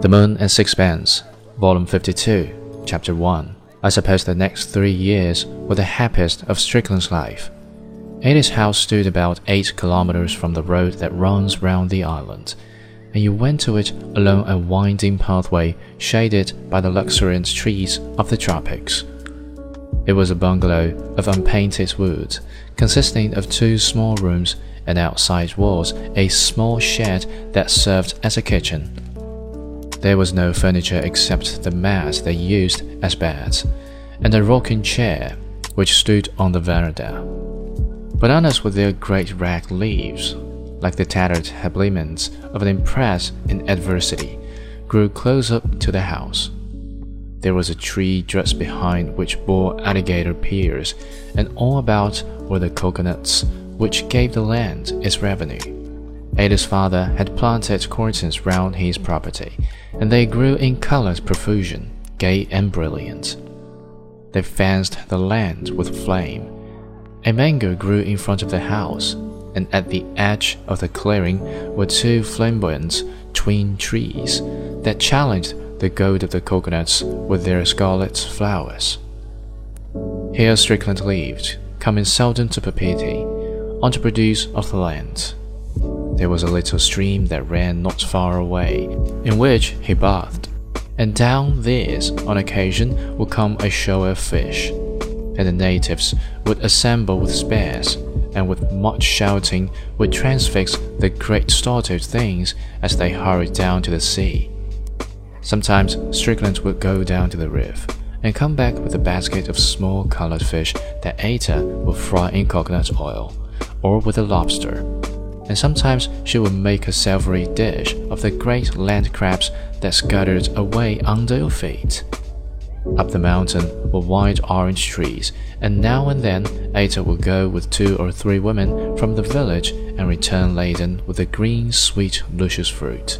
The Moon and Sixpence, Volume 52, Chapter 1. I suppose the next three years were the happiest of Strickland's life. Ata's house stood about eight kilometers from the road that runs round the island, and you went to it along a winding pathway shaded by the luxuriant trees of the tropics. It was a bungalow of unpainted wood, consisting of two small rooms and outside walls a small shed that served as a kitchen. There was no furniture except the mat they used as beds, and a rocking chair which stood on the veranda. Bananas with their great ragged leaves, like the tattered habiliments of an empress in adversity, grew close up to the house. There was a tree just behind which bore alligator pears, and all about were the coconuts which gave the land its revenue. Ata's father had planted crotons round his property, and they grew in colorless profusion, gay and brilliant. They fenced the land with flame. A mango grew in front of the house, and at the edge of the clearing were two flamboyant twin trees that challenged the gold of the coconuts with their scarlet flowers. Here Strickland lived, coming seldom to Papeete, on the produce of the land. There was a little stream that ran not far away, in which he bathed, and down this, on occasion, would come a show of fish, and the natives would assemble with spears, and with much shouting would transfix the great startled things as they hurried down to the sea. Sometimes Strickland would go down to the reef and come back with a basket of small colored fish that Ata would fry in coconut oil, or with a lobster and sometimes she would make a savory dish of the great land crabs that scuttered away under your feet. Up the mountain were wide orange trees, and now and then Ata would go with two or three women from the village and return laden with the green, sweet, luscious fruit.